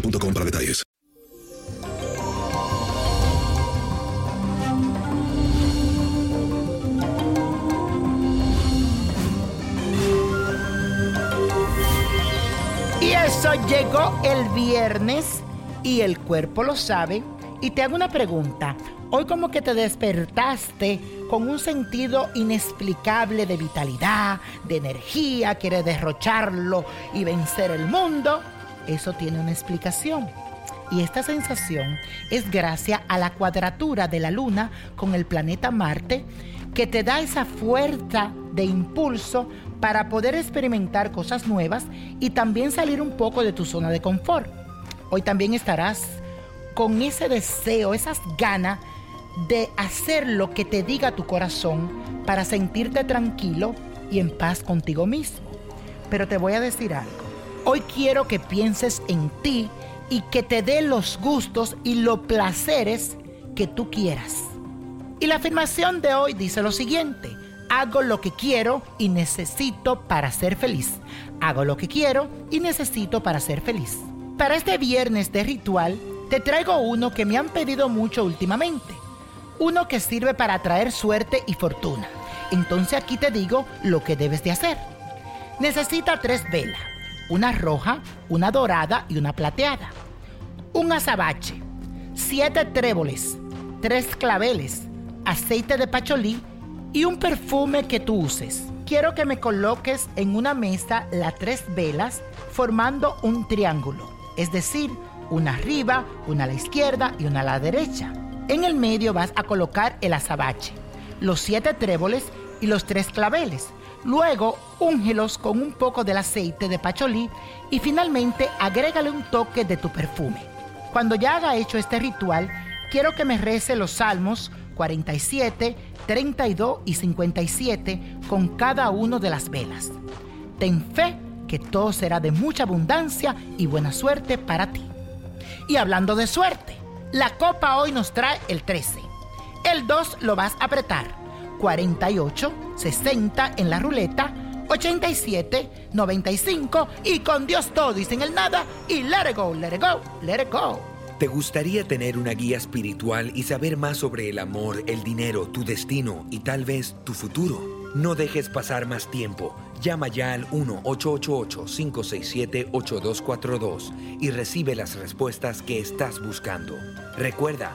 para detalles. Y eso llegó el viernes y el cuerpo lo sabe. Y te hago una pregunta. Hoy como que te despertaste con un sentido inexplicable de vitalidad, de energía, quieres derrocharlo y vencer el mundo. Eso tiene una explicación. Y esta sensación es gracias a la cuadratura de la luna con el planeta Marte que te da esa fuerza de impulso para poder experimentar cosas nuevas y también salir un poco de tu zona de confort. Hoy también estarás con ese deseo, esas ganas de hacer lo que te diga tu corazón para sentirte tranquilo y en paz contigo mismo. Pero te voy a decir algo. Hoy quiero que pienses en ti y que te dé los gustos y los placeres que tú quieras. Y la afirmación de hoy dice lo siguiente. Hago lo que quiero y necesito para ser feliz. Hago lo que quiero y necesito para ser feliz. Para este viernes de ritual, te traigo uno que me han pedido mucho últimamente. Uno que sirve para atraer suerte y fortuna. Entonces aquí te digo lo que debes de hacer. Necesita tres velas. Una roja, una dorada y una plateada. Un azabache. Siete tréboles. Tres claveles. Aceite de pacholí y un perfume que tú uses. Quiero que me coloques en una mesa las tres velas formando un triángulo, es decir, una arriba, una a la izquierda y una a la derecha. En el medio vas a colocar el azabache, los siete tréboles y los tres claveles. Luego, úngelos con un poco del aceite de pacholí y finalmente agrégale un toque de tu perfume. Cuando ya haga hecho este ritual, quiero que me rece los salmos 47, 32 y 57 con cada uno de las velas. Ten fe que todo será de mucha abundancia y buena suerte para ti. Y hablando de suerte, la copa hoy nos trae el 13. El 2 lo vas a apretar. 48, 60 en la ruleta, 87, 95 y con Dios todo y sin el nada y let it go, let it go, let it go. ¿Te gustaría tener una guía espiritual y saber más sobre el amor, el dinero, tu destino y tal vez tu futuro? No dejes pasar más tiempo. Llama ya al 1-888-567-8242 y recibe las respuestas que estás buscando. Recuerda,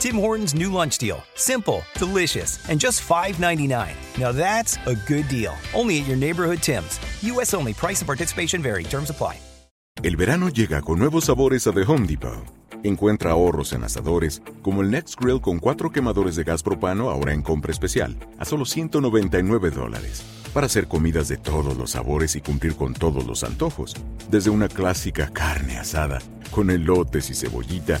Tim Hortons new lunch deal. Simple, delicious, and just $5.99. Now that's a good deal. Only at your neighborhood Tim's. U.S. only. Price and participation vary. Terms apply. El verano llega con nuevos sabores a The Home Depot. Encuentra ahorros en asadores, como el Next Grill con cuatro quemadores de gas propano ahora en compra especial, a solo 199 dólares. Para hacer comidas de todos los sabores y cumplir con todos los antojos. Desde una clásica carne asada, con elotes y cebollita,